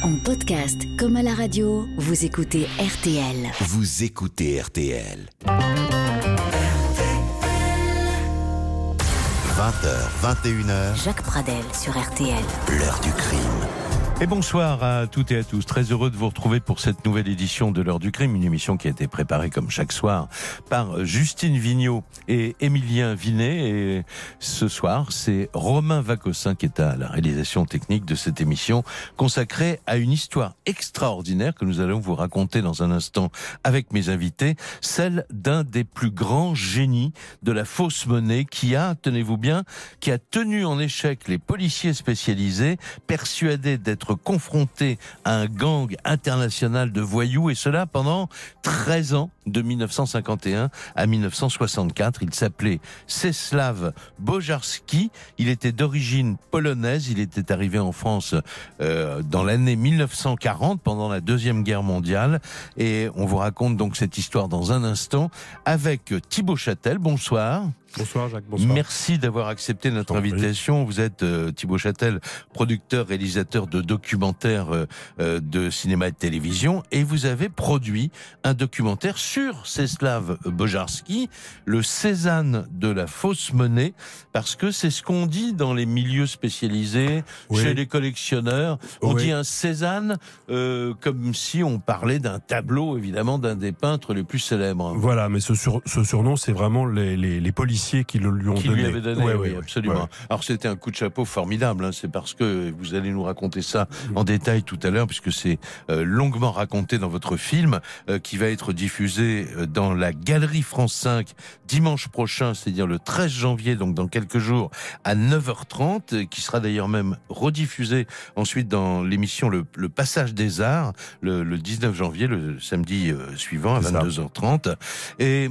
En podcast comme à la radio, vous écoutez RTL. Vous écoutez RTL. 20h, 21h, Jacques Pradel sur RTL. l'heure du crime. Et bonsoir à toutes et à tous. Très heureux de vous retrouver pour cette nouvelle édition de l'heure du crime, une émission qui a été préparée comme chaque soir par Justine Vignot et Émilien Vinet. Et ce soir, c'est Romain Vacossin qui est à la réalisation technique de cette émission consacrée à une histoire extraordinaire que nous allons vous raconter dans un instant avec mes invités, celle d'un des plus grands génies de la fausse monnaie qui a, tenez-vous bien, qui a tenu en échec les policiers spécialisés persuadés d'être confrontés à un gang international de voyous et cela pendant 13 ans de 1951 à 1964. Il s'appelait Czeslaw Bojarski. Il était d'origine polonaise. Il était arrivé en France euh, dans l'année 1940 pendant la deuxième guerre mondiale et on vous raconte donc cette histoire dans un instant avec Thibaut Châtel. Bonsoir. Bonsoir Jacques, bonsoir. Merci d'avoir accepté notre invitation. Vous êtes euh, Thibaut Châtel, producteur, réalisateur de documentaires euh, euh, de cinéma et de télévision, et vous avez produit un documentaire sur Czeslaw Bojarski, le Cézanne de la fausse monnaie, parce que c'est ce qu'on dit dans les milieux spécialisés, Oui. chez les collectionneurs. On Oui. dit un Cézanne euh, comme si on parlait d'un tableau, évidemment, d'un des peintres les plus célèbres. Voilà, mais ce, sur- ce surnom, c'est vraiment les, les- les policiers qui le lui ont qui donné. lui avait donné, Ouais, oui, ouais, absolument. Ouais. Alors c'était un coup de chapeau formidable, hein, c'est parce que vous allez nous raconter ça en détail tout à l'heure, puisque c'est euh, longuement raconté dans votre film, euh, qui va être diffusé euh, dans la Galerie France 5 dimanche prochain, c'est-à-dire le 13 janvier, donc dans quelques jours, à 9h30, euh, qui sera d'ailleurs même rediffusé ensuite dans l'émission le, le Passage des Arts, le, le 19 janvier, le samedi suivant, à C'est ça. 22h30. Et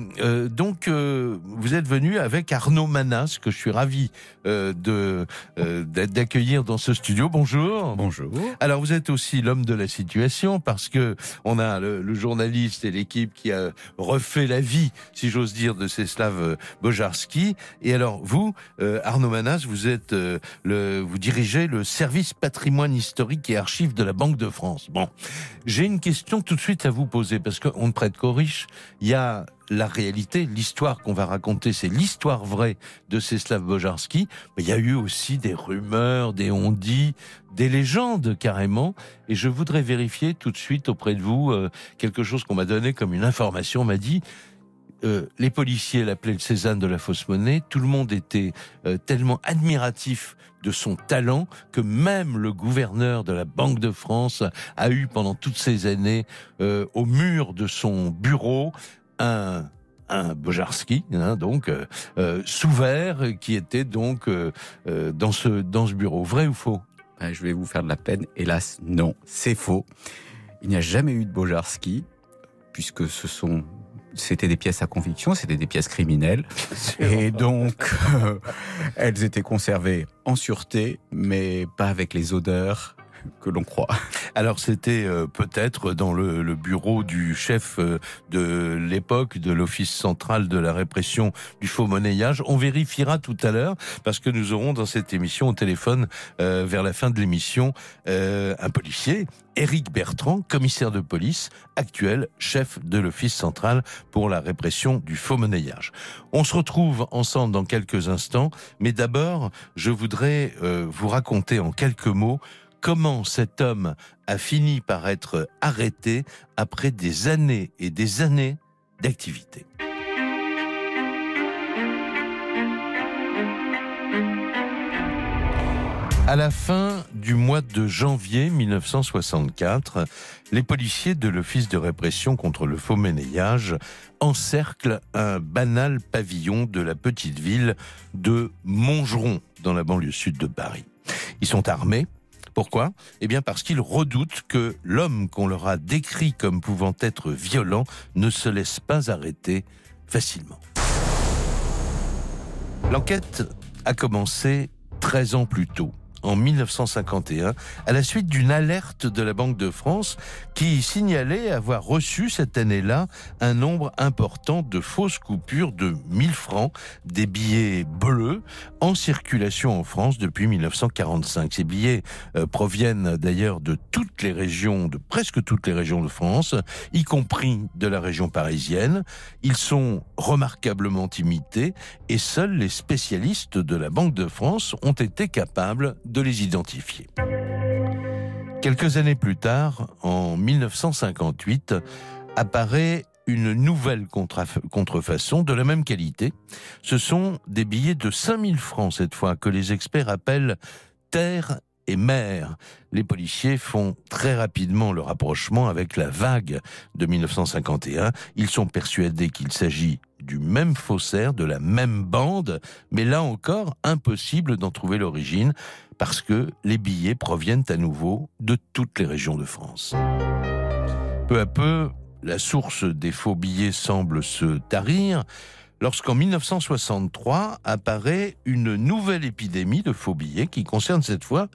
donc, vous êtes venu avec Arnaud Manas, que je suis ravi euh, de euh, d'a- d'accueillir dans ce studio. Bonjour. Bonjour. Alors, vous êtes aussi l'homme de la situation parce que on a le, le journaliste et l'équipe qui a refait la vie, si j'ose dire, de Czeslaw euh, Bojarski. Et alors, vous, euh, Arnaud Manas, vous êtes le, vous dirigez le service patrimoine historique et archives de la Banque de France. Bon, j'ai une question tout de suite à vous poser parce qu'on ne prête qu'aux riches. Il y a la réalité, l'histoire qu'on va raconter, c'est l'histoire vraie de Czeslaw Bojarski. Mais il y a eu aussi des rumeurs, des on-dit, des légendes carrément. Et je voudrais vérifier tout de suite auprès de vous euh, quelque chose qu'on m'a donné comme une information. On m'a dit, euh, les policiers l'appelaient le Cézanne de la fausse monnaie. Tout le monde était euh, tellement admiratif de son talent que même le gouverneur de la Banque de France a eu pendant toutes ces années euh, au mur de son bureau un un Bojarski, hein, donc euh, euh, sous verre, qui était donc euh, euh, dans ce dans ce bureau. Vrai ou faux? Je vais vous faire de la peine. Hélas, non, c'est faux. Il n'y a jamais eu de Bojarski, puisque ce sont, c'était des pièces à conviction, c'était des pièces criminelles. Et donc, euh, elles étaient conservées en sûreté, mais pas avec les odeurs que l'on croit. Alors c'était euh, peut-être dans le, bureau du chef euh, de l'époque de l'Office central de la répression du faux monnayage. On vérifiera tout à l'heure parce que nous aurons dans cette émission au téléphone euh, vers la fin de l'émission un policier. Éric Bertrand, commissaire de police, actuel chef de l'Office central pour la répression du faux monnayage. On se retrouve ensemble dans quelques instants, mais d'abord, je voudrais vous raconter en quelques mots comment cet homme a fini par être arrêté après des années et des années d'activité. À la fin du mois de janvier 1964, les policiers de l'Office de répression contre le faux monnayage encerclent un banal pavillon de la petite ville de Montgeron, dans la banlieue sud de Paris. Ils sont armés. Pourquoi? Eh bien parce qu'ils redoutent que l'homme qu'on leur a décrit comme pouvant être violent ne se laisse pas arrêter facilement. L'enquête a commencé 13 ans plus tôt, en 1951 à la suite d'une alerte de la Banque de France qui signalait avoir reçu cette année-là un nombre important de fausses coupures de 1000 francs, des billets bleus en circulation en France depuis 1945. Ces billets euh, proviennent d'ailleurs de toutes les régions, de presque toutes les régions de France, y compris de la région parisienne. Ils sont remarquablement imités et seuls les spécialistes de la Banque de France ont été capables les identifier. Quelques années plus tard, en 1958, apparaît une nouvelle contrefaçon de la même qualité. Ce sont des billets de 5000 francs cette fois que les experts appellent terre et mer. Les policiers font très rapidement le rapprochement avec la vague de 1951. Ils sont persuadés qu'il s'agit du même faussaire, de la même bande, mais là encore, impossible d'en trouver l'origine parce que les billets proviennent à nouveau de toutes les régions de France. Peu à peu, la source des faux billets semble se tarir lorsqu'en 1963 apparaît une nouvelle épidémie de faux billets qui concerne cette fois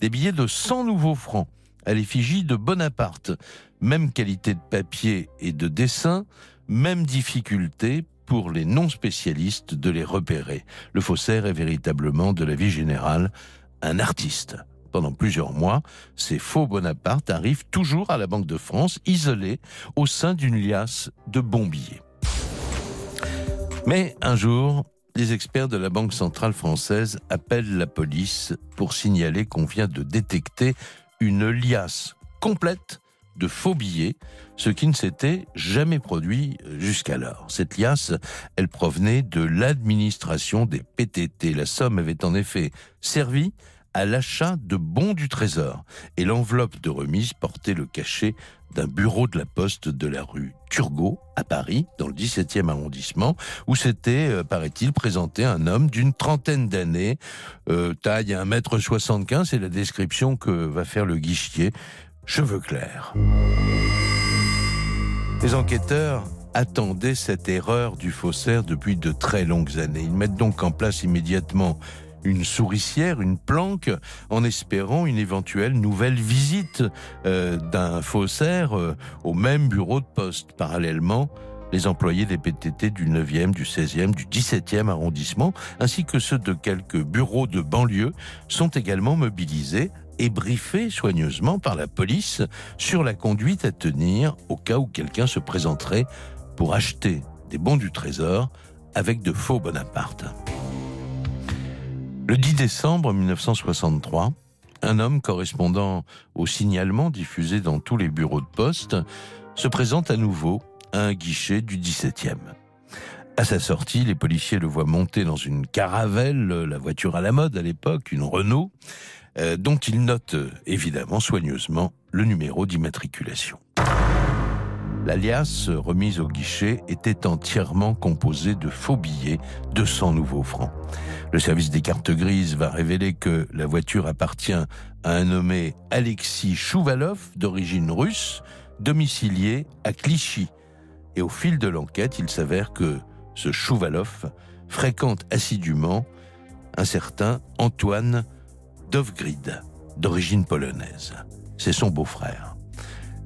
des billets de 100 nouveaux francs à l'effigie de Bonaparte. Même qualité de papier et de dessin, même difficulté pour les non-spécialistes de les repérer. Le faussaire est véritablement, de la vie générale, un artiste. Pendant plusieurs mois, ces faux Bonaparte arrivent toujours à la Banque de France, isolés au sein d'une liasse de bons billets. Mais un jour, les experts de la Banque centrale française appellent la police pour signaler qu'on vient de détecter une liasse complète de faux billets, ce qui ne s'était jamais produit jusqu'alors. Cette liasse, elle provenait de l'administration des PTT. La somme avait en effet servi à l'achat de bons du trésor et l'enveloppe de remise portait le cachet d'un bureau de la poste de la rue Turgot à Paris, dans le 17e arrondissement, où s'était, euh, paraît-il, présenté un homme d'une trentaine d'années, euh, taille 1m75, c'est la description que va faire le guichetier, cheveux clairs. Les enquêteurs attendaient cette erreur du faussaire depuis de très longues années. Ils mettent donc en place immédiatement une souricière, une planque, en espérant une éventuelle nouvelle visite euh, d'un faussaire euh, au même bureau de poste. Parallèlement, les employés des PTT du 9e, du 16e, du 17e arrondissement, ainsi que ceux de quelques bureaux de banlieue, sont également mobilisés et briefés soigneusement par la police sur la conduite à tenir au cas où quelqu'un se présenterait pour acheter des bons du trésor avec de faux Bonaparte. Le 10 décembre 1963, un homme correspondant au signalement diffusé dans tous les bureaux de poste se présente à nouveau à un guichet du 17e. À sa sortie, les policiers le voient monter dans une caravelle, la voiture à la mode à l'époque, une Renault, euh, dont il note évidemment soigneusement le numéro d'immatriculation. L'alias remise au guichet était entièrement composé de faux billets de 100 nouveaux francs. Le service des cartes grises va révéler que la voiture appartient à un nommé Alexis Chouvalov, d'origine russe, domicilié à Clichy. Et au fil de l'enquête, il s'avère que ce Chouvalov fréquente assidûment un certain Antoine Dovgrid, d'origine polonaise. C'est son beau-frère.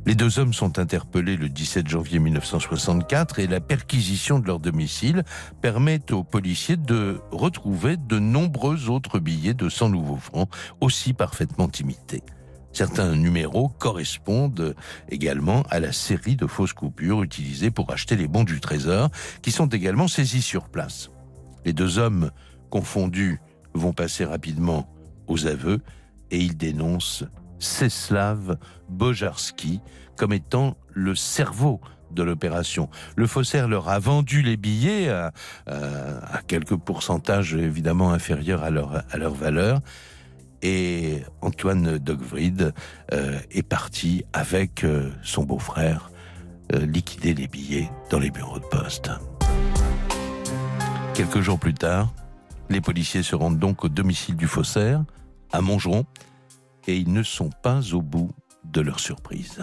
Les deux hommes sont interpellés le 17 janvier 1964 et la perquisition de leur domicile permet aux policiers de retrouver de nombreux autres billets de 100 nouveaux francs, aussi parfaitement imités. Certains numéros correspondent également à la série de fausses coupures utilisées pour acheter les bons du trésor, qui sont également saisis sur place. Les deux hommes confondus vont passer rapidement aux aveux et ils dénoncent Céslav Bojarski comme étant le cerveau de l'opération. Le faussaire leur a vendu les billets à, quelques pourcentages évidemment inférieurs à leur, valeur. Et Antoine Dogvrid euh, est parti avec euh, son beau-frère euh, liquider les billets dans les bureaux de poste. Quelques jours plus tard, les policiers se rendent donc au domicile du faussaire, à Montgeron, et ils ne sont pas au bout de leur surprise.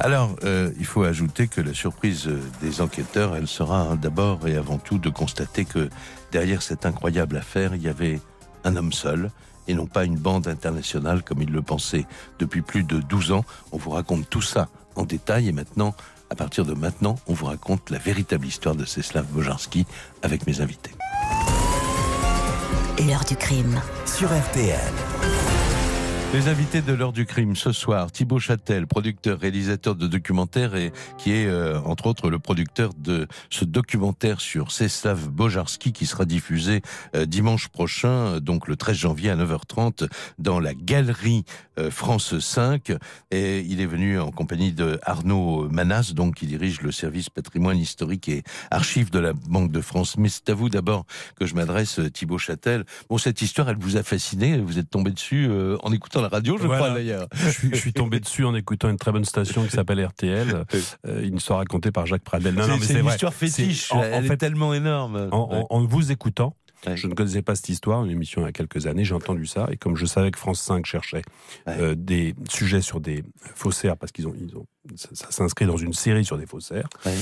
Alors, euh, il faut ajouter que la surprise des enquêteurs, elle sera hein, d'abord et avant tout de constater que derrière cette incroyable affaire, il y avait un homme seul et non pas une bande internationale comme ils le pensaient depuis plus de 12 ans. On vous raconte tout ça en détail et maintenant, à partir de maintenant, on vous raconte la véritable histoire de Czeslaw Bojarski avec mes invités. L'heure du crime. Sur RTL. Les invités de l'heure du crime ce soir, Thibaut Châtel, producteur, réalisateur de documentaires et qui est euh, entre autres le producteur de ce documentaire sur Czeslaw Bojarski qui sera diffusé euh, dimanche prochain, euh, donc le 13 janvier à 9h30 dans la galerie France 5 et il est venu en compagnie de Arnaud Manas donc qui dirige le service patrimoine historique et archives de la Banque de France. Mais c'est à vous d'abord que je m'adresse Thibaut Châtel. Bon cette histoire elle vous a fasciné, vous êtes tombé dessus en écoutant la radio, je Voilà. crois d'ailleurs. je, suis, je suis tombé dessus en écoutant une très bonne station qui s'appelle RTL, euh, une histoire racontée par Jacques Pradel. Non, c'est une vrai. histoire fétiche, En, en elle est fait, tellement énorme. en, vous écoutant, je ne connaissais pas cette histoire, une émission il y a quelques années, j'ai entendu ça, et comme je savais que France 5 cherchait Ouais. euh, des sujets sur des faussaires, parce qu'ils ont, ils ont, ça, ça s'inscrit dans une série sur des faussaires, Ouais.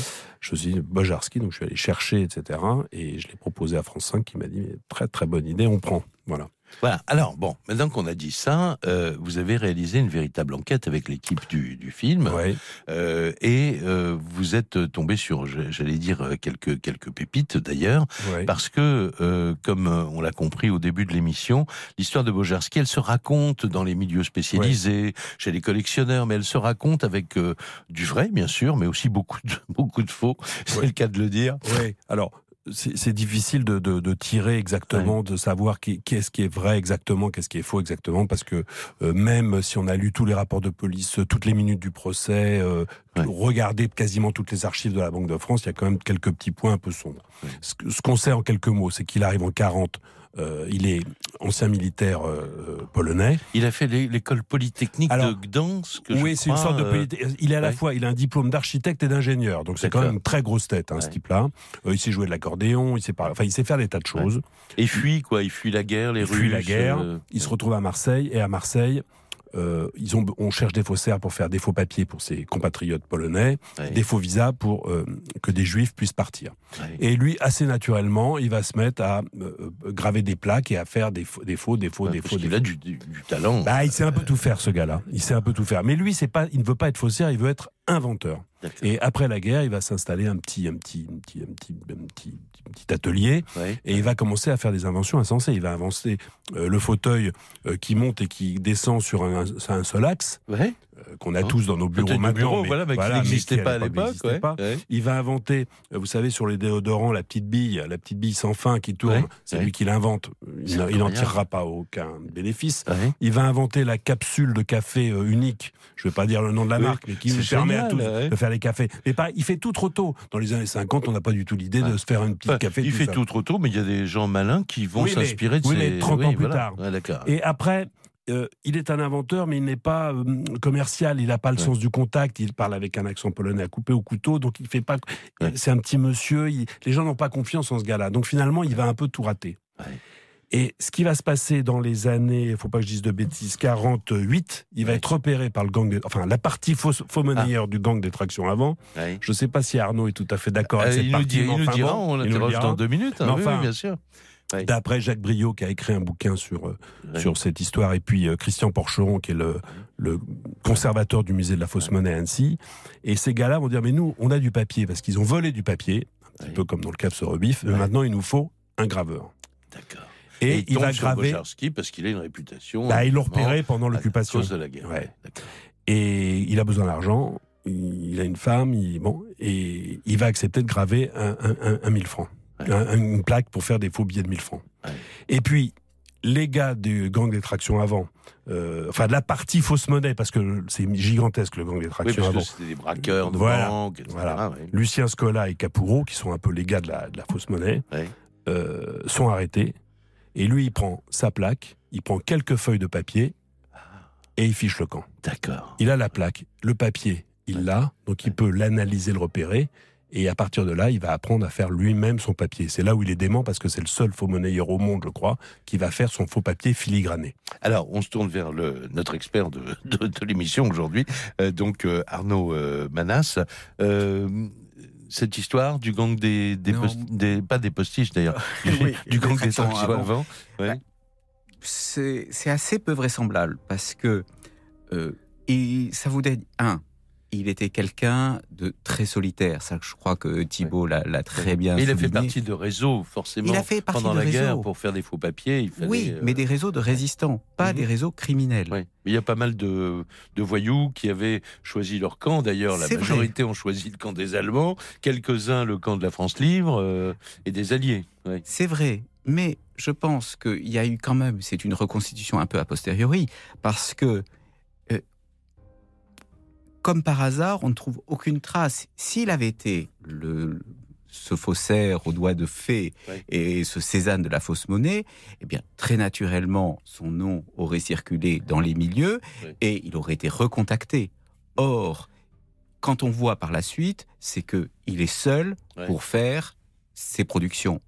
je me suis dit, Bojarski, donc je suis allé chercher, etc., et je l'ai proposé à France 5, qui m'a dit, très très bonne idée, on prend. Voilà. Voilà. Alors bon, maintenant qu'on a dit ça, euh, vous avez réalisé une véritable enquête avec l'équipe du, du film Ouais. euh, et euh, vous êtes tombé sur, j'allais dire quelques quelques pépites d'ailleurs, ouais. parce que euh, comme on l'a compris au début de l'émission, l'histoire de Bojarski, elle se raconte dans les milieux spécialisés, chez les collectionneurs, mais elle se raconte avec du vrai bien sûr, mais aussi beaucoup de beaucoup de faux. C'est le cas de le dire. Oui, alors c'est difficile de, de, de tirer exactement, de savoir qu'est-ce qui est vrai exactement, qu'est-ce qui est faux exactement, parce que euh, même si on a lu tous les rapports de police, toutes les minutes du procès, euh, Ouais. regardé quasiment toutes les archives de la Banque de France, il y a quand même quelques petits points un peu sombres. Ouais. Ce qu'on sait en quelques mots, c'est qu'il arrive en 40, euh, il est ancien militaire euh, euh, polonais. Il a fait l'é- l'école polytechnique Alors, de Gdansk. Oui, c'est une sorte de politi- Il est à la ouais. fois, il a un diplôme d'architecte et d'ingénieur, donc c'est quand même une très grosse tête, hein, ce Ouais. type-là. Il sait jouer de l'accordéon, il sait pas, enfin, il sait faire des tas de Ouais. choses. Et fuit quoi, il fuit la guerre, les Il Russes. fuit la guerre, il se retrouve à Marseille, et à Marseille, euh, ils ont, on cherche des faussaires pour faire des faux papiers pour ses compatriotes polonais, des faux visas pour euh, que des juifs puissent partir. Et lui, assez naturellement, il va se mettre à euh, euh, graver des plaques et à faire des faux, des faux, des faux, Ouais, des faux. faux. a du, du- du talent. Bah, il sait un peu tout faire, ce gars-là. Il sait un peu tout faire. Mais lui, c'est pas, il ne veut pas être faussaire, il veut être inventeur. Et après la guerre, il va s'installer un petit, un petit, un petit, un petit, un petit, un petit atelier Ouais. et il va commencer à faire des inventions insensées. Il va inventer euh, le fauteuil euh, qui monte et qui descend sur un, sur un seul axe Ouais. Qu'on a Hein tous dans nos bureaux maintenant. bureau, voilà, mais qui mais n'existait qui, pas à l'époque. n'existait ouais. pas. Ouais. Il va inventer, euh, vous savez, sur les déodorants, la petite bille, la petite bille sans fin qui tourne. Ouais, C'est lui qui l'invente. Il n'en tirera pas aucun bénéfice. Il va inventer la capsule de café euh, unique. Je ne vais pas dire le nom de la marque, mais qui nous permet à tous de faire les cafés. Mais pareil, il fait tout trop tôt. Dans les années 50, on n'a pas du tout l'idée de se faire une petite Enfin, café. il tout fait tout trop tôt, mais il y a des gens malins qui vont Oui, mais- s'inspirer de oui, ces... mais 30 ans plus voilà. tard. Et après, euh, il est un inventeur, mais il n'est pas euh, commercial. Il n'a pas le Ouais. sens du contact. Il parle avec un accent polonais à couper au couteau, donc il fait pas. Ouais. C'est un petit monsieur. il- Les gens n'ont pas confiance en ce gars-là. Donc finalement, il va un peu tout rater. Ouais. Et ce qui va se passer dans les années, il faut pas que je dise de bêtises, 48, il va être repéré par le gang, des- enfin la partie faux, faux monnayeur du gang des tractions avant. Je ne sais pas si Arnaud est tout à fait d'accord avec Euh, cette il nous, partie. dit, mais il nous dira, on nous l'interroge dans deux minutes. hein, Mais oui, enfin, oui, bien sûr. D'après Jacques Briot qui a écrit un bouquin sur euh, sur cette histoire et puis euh, Christian Porcheron qui est le, le conservateur du musée de la fausse monnaie à Annecy. Et ces gars-là vont dire mais nous on a du papier parce qu'ils ont volé du papier un petit peu comme dans le cap sur rebif mais maintenant il nous faut un graveur. D'accord. et, il tombe va graver parce qu'il a une réputation. bah, ils l'ont repéré pendant à l'occupation. cause de la guerre. Ouais. Et il a besoin d'argent il a une femme il, bon et il va accepter de graver un, un, un- un 1000 francs Ouais. un- une plaque pour faire des faux billets de 1000 francs Ouais. et puis les gars du gang des tractions avant euh, enfin de la partie fausse monnaie parce que c'est gigantesque le gang des tractions avant c'était des braqueurs de Voilà. etc. Voilà. ouais. Lucien Scola et Capuro, qui sont un peu les gars de la, de la fausse monnaie, Ouais. euh, sont arrêtés. Et lui, il prend sa plaque, il prend quelques feuilles de papier et il fiche le camp. D'accord. Il a la plaque, le papier, il l'a, donc il peut l'analyser, le repérer. Et à partir de là, il va apprendre à faire lui-même son papier. C'est là où il est dément parce que c'est le seul faux monnayeur au monde, je crois, qui va faire son faux papier filigrané. Alors, on se tourne vers le, notre expert de, de, de l'émission aujourd'hui, euh, donc euh, Arnaud euh, Manas. Euh, cette histoire du gang des, des, Non. post- des- pas des postiches d'ailleurs, du, Oui, du gang des avant. avant. Ouais. Ouais. c'est assez peu vraisemblable parce que euh, et ça vous dit un il était quelqu'un de très solitaire ça je crois que Thibault l'a l'a très bien Et il a fait partie de réseaux, forcément. Il a fait partie pendant de la guerre, réseaux. pour faire des faux papiers, il fallait. oui euh, mais des réseaux de résistants pas Mhm. des réseaux criminels ouais. Mais il y a pas mal de, de voyous qui avaient choisi leur camp. D'ailleurs, la vrai. majorité ont choisi le camp des Allemands, quelques-uns le camp de la France libre euh, et des Alliés. Ouais. C'est vrai, mais je pense qu'il y a eu quand même, c'est une reconstitution un peu a posteriori, parce que, comme par hasard, on ne trouve aucune trace. S'il avait été le, ce faussaire aux doigts de fée Ouais. et ce Cézanne de la fausse monnaie, eh bien, très naturellement, son nom aurait circulé dans les milieux Ouais. et il aurait été recontacté. Or, quand on voit par la suite, c'est que il est seul Ouais. pour faire ses productions.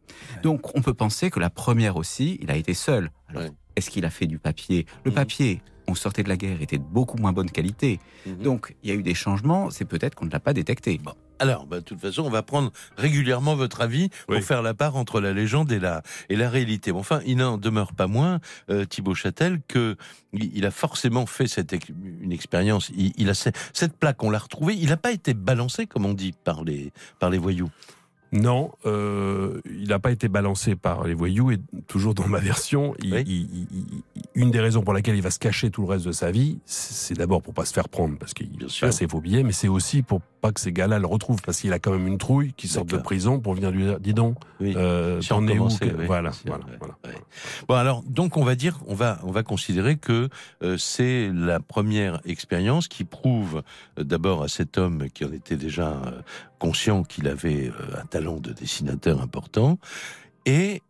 Donc, on peut penser que la première aussi, il a été seul. Alors, est-ce qu'il a fait du papier? Le Mhm. papier, on sortait de la guerre, était de beaucoup moins bonne qualité. Mhm. Donc, il y a eu des changements, c'est peut-être qu'on ne l'a pas détecté. Alors, bah, de toute façon, on va prendre régulièrement votre avis pour Oui. faire la part entre la légende et la, et la réalité. Bon, enfin, il n'en demeure pas moins, euh, Thibaut Châtel, que il a forcément fait cette, ex- une expérience. Il, il a ce- cette plaque, on l'a retrouvée. Il n'a pas été balancé, comme on dit, par les, par les voyous. Non, euh, il n'a pas été balancé par les voyous et toujours dans ma version, il- Oui. il- il- il- une des raisons pour laquelle il va se cacher tout le reste de sa vie, c'est d'abord pour pas se faire prendre parce qu'il a ses faux billets, mais c'est aussi pour pas que ces gars-là le retrouvent parce qu'il a quand même une trouille qui sort de prison pour venir lui dire, dis donc, Oui. euh, Si t'en es où commençait, que- oui, Voilà, bien sûr, voilà, ouais, voilà. ouais. Bon, alors, donc, on va dire, on va, on va considérer que euh, c'est la première expérience qui prouve euh, d'abord à cet homme qui en était déjà euh, conscient qu'il avait un talent de dessinateur important. Et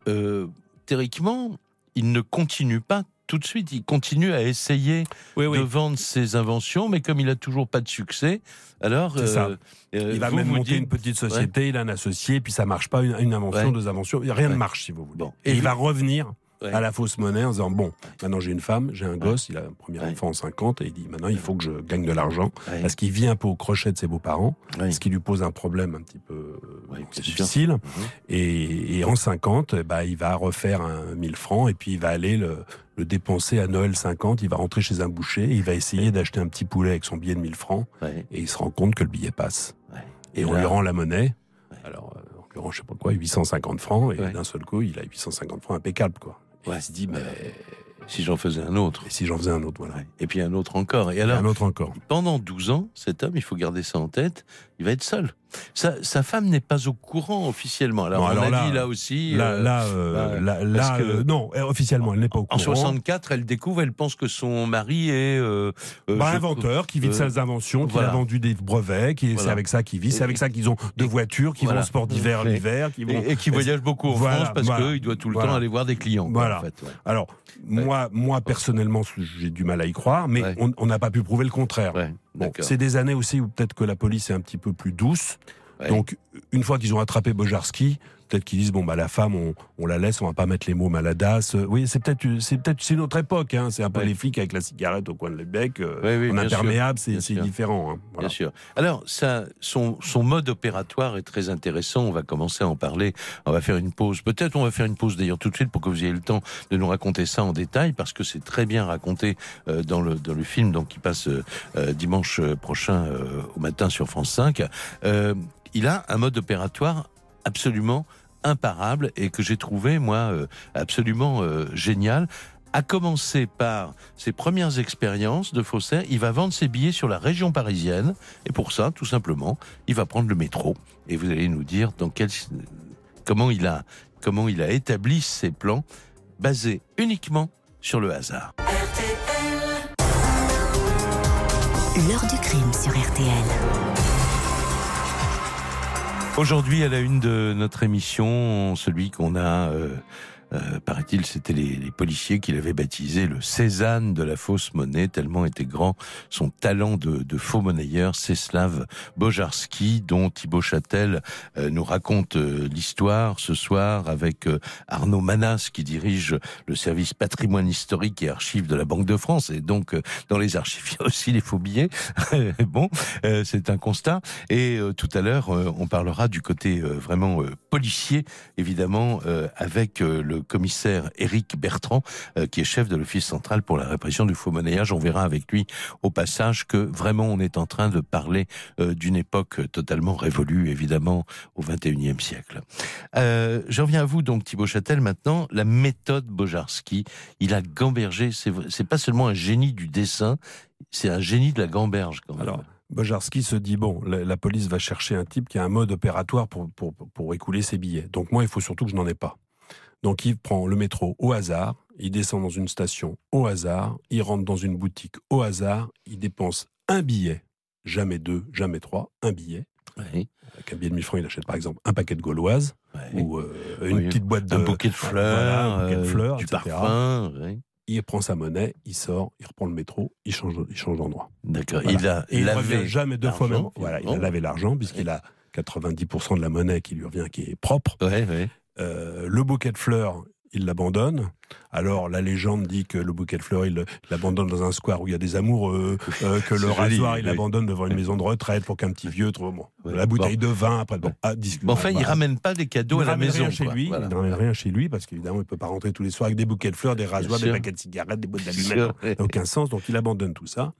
théoriquement, il ne continue pas tout de suite. Il continue à essayer Oui, oui. de vendre ses inventions, mais comme il a toujours pas de succès, alors ça. euh, Il va vous même vous monter dites- une petite société, il a un associé, puis ça marche pas, une, une invention, Ouais. deux inventions, rien ne Ouais. marche si vous voulez. Bon. Et, Et il va revenir Ouais. à la fausse monnaie en disant bon, maintenant j'ai une femme, j'ai un gosse, il a un premier enfant en 50 et il dit maintenant il faut que je gagne de l'argent parce qu'il vit un peu au crochet de ses beaux-parents, ce qui lui pose un problème un petit peu euh, difficile. Mhm. Et, et en 50, eh ben, il va refaire un 1000 francs et puis il va aller le, le dépenser à Noël 50. Il va rentrer chez un boucher, et il va essayer d'acheter un petit poulet avec son billet de 1000 francs Ouais. et il se rend compte que le billet passe. Ouais. Et, Et on là- lui rend la monnaie. Ouais. Alors, on lui rend, je sais pas quoi, 850 francs et d'un seul coup, il a 850 francs impeccable, quoi. Ouais. il se dit, mais Si j'en faisais un autre. et si j'en faisais un autre, voilà. Et puis un autre encore. Et Et alors, un autre encore. pendant 12 ans, cet homme, il faut garder ça en tête, il va être seul. Sa, sa femme n'est pas au courant officiellement. Alors, Non, on alors a là- dit là aussi. Là, euh, là, euh, là, là, que- euh, non, officiellement, elle n'est pas au en courant. 64, elle découvre, elle pense que son mari est. Bah, inventeur qui vit de ses inventions, qui a vendu des brevets, qui c'est avec ça qu'ils vivent, c'est avec ça qu'ils ont deux voitures, qui voilà. vont au sport d'hiver l'hiver, vont. Et, et qui voyage beaucoup en France parce qu'il doit tout le temps aller voir des clients. quoi, Voilà. en fait, ouais. Alors moi, moi personnellement, j'ai du mal à y croire, mais Ouais. on n'a pas pu prouver le contraire. Bon, c'est des années aussi où peut-être que la police est un petit peu plus douce. Ouais. Donc, une fois qu'ils ont attrapé Bojarski, peut-être qu'ils disent bon bah la femme, on, on la laisse, on va pas mettre les mots maladasse. Euh, Oui, c'est peut-être c'est peut-être c'est notre époque. Hein. C'est un peu Ouais. les flics avec la cigarette au coin de le bec, euh, Ouais, oui, en imperméable, c'est différent. hein. Voilà. Bien sûr. Alors, ça, son, son mode opératoire est très intéressant. On va commencer à en parler. On va faire une pause. Peut-être on va faire une pause d'ailleurs tout de suite pour que vous ayez le temps de nous raconter ça en détail parce que c'est très bien raconté euh, dans le dans le film donc qui passe euh, euh, dimanche prochain euh, au matin sur France 5. Euh, il a un mode opératoire absolument imparable et que j'ai trouvé moi euh, absolument euh, génial à commencer par ses premières expériences de faussaire, il va vendre ses billets sur la région parisienne. Et pour ça, tout simplement, il va prendre le métro. Et vous allez nous dire dans quel, comment il a, comment il a établi ses plans basés uniquement sur le hasard. L'heure du crime sur RTL. Aujourd'hui, à la une de notre émission, celui qu'on a euh, Euh, paraît-il, c'était les, policiers qui l'avaient baptisé le Cézanne de la fausse monnaie, tellement était grand son talent de, de faux monnayeur, Céslav Bojarski, dont Thibaut Châtel euh, nous raconte euh, l'histoire ce soir avec Arnaud Manas, qui dirige le service patrimoine historique et archives de la Banque de France, et donc dans les archives, il y a aussi les faux billets. bon, c'est un constat. Et tout à l'heure, on parlera du côté vraiment policier, évidemment, avec le commissaire Éric Bertrand, euh, qui est chef de l'Office central pour la répression du faux monnayage. On verra avec lui au passage que vraiment on est en train de parler euh, d'une époque totalement révolue, évidemment, au XXIe siècle. Euh, je reviens à vous donc, Thibaut Châtel, maintenant. La méthode Bojarski, il a gambergé, c'est pas seulement un génie du dessin, c'est un génie de la gamberge quand même. Alors, Bojarski se dit bon, la, police va chercher un type qui a un mode opératoire pour, pour, pour écouler ses billets. Donc moi, il faut surtout que je n'en ai pas. Donc il prend le métro au hasard, il descend dans une station au hasard, il rentre dans une boutique au hasard, il dépense un billet, jamais deux, jamais trois, un billet. Avec un billet de 1000 francs, il achète par exemple un paquet de gauloises ou euh, une petite boîte de... Un bouquet de fleurs, un bouquet de fleurs du parfum. Il prend sa monnaie, il sort, il reprend le métro, il change, il change d'endroit. D'accord. Il a Et il revient jamais deux fois même. Voilà, il a lavé l'argent puisqu'il a 90% de la monnaie qui lui revient, qui est propre. Ouais, ouais. Euh, le bouquet de fleurs, il l'abandonne. Alors la légende dit que le bouquet de fleurs, il l'abandonne dans un square où il y a des amoureux, euh, que le rasoir, il l'abandonne devant une maison de retraite pour qu'un petit vieux trouve bon, la bouteille de vin après. Bon, ah, enfin, il ramène pas des cadeaux à la maison. Rien chez lui, Il ne ramène rien chez lui parce qu'évidemment, il peut pas rentrer tous les soirs avec des bouquets de fleurs, des rasoirs, des paquets de cigarettes, des boîtes d'allumettes. Ça n'a aucun sens. Donc il abandonne tout ça.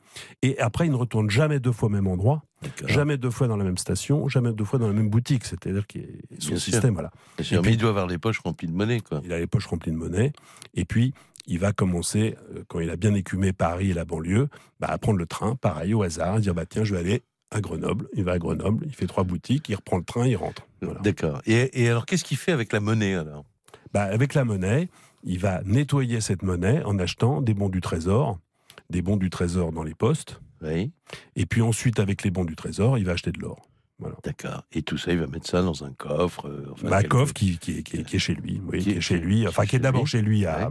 Et après, il ne retourne jamais deux fois au même endroit. Jamais deux fois dans la même station, jamais deux fois dans la même boutique. C'est-à-dire qu'il son système, voilà. mais il doit avoir les poches remplies de monnaie, quoi. Il a les poches remplies de monnaie. Et puis, il va commencer, euh, quand il a bien écumé Paris et la banlieue, bah, à prendre le train, pareil, au hasard, à dire bah, tiens, je vais aller à Grenoble. Il va à Grenoble, il fait trois boutiques, il reprend le train, il rentre. D'accord. Et, alors, qu'est-ce qu'il fait avec la monnaie alors? Bah, Avec la monnaie, il va nettoyer cette monnaie en achetant des bons du trésor, des bons du trésor dans les postes. Oui. Et puis ensuite, avec les bons du trésor, il va acheter de l'or. D'accord. Et tout ça, il va mettre ça dans un coffre. Euh, un bah, coffre qui, qui, est, chez lui. Oui, qui, est chez lui. Enfin, qui est d'abord chez lui à,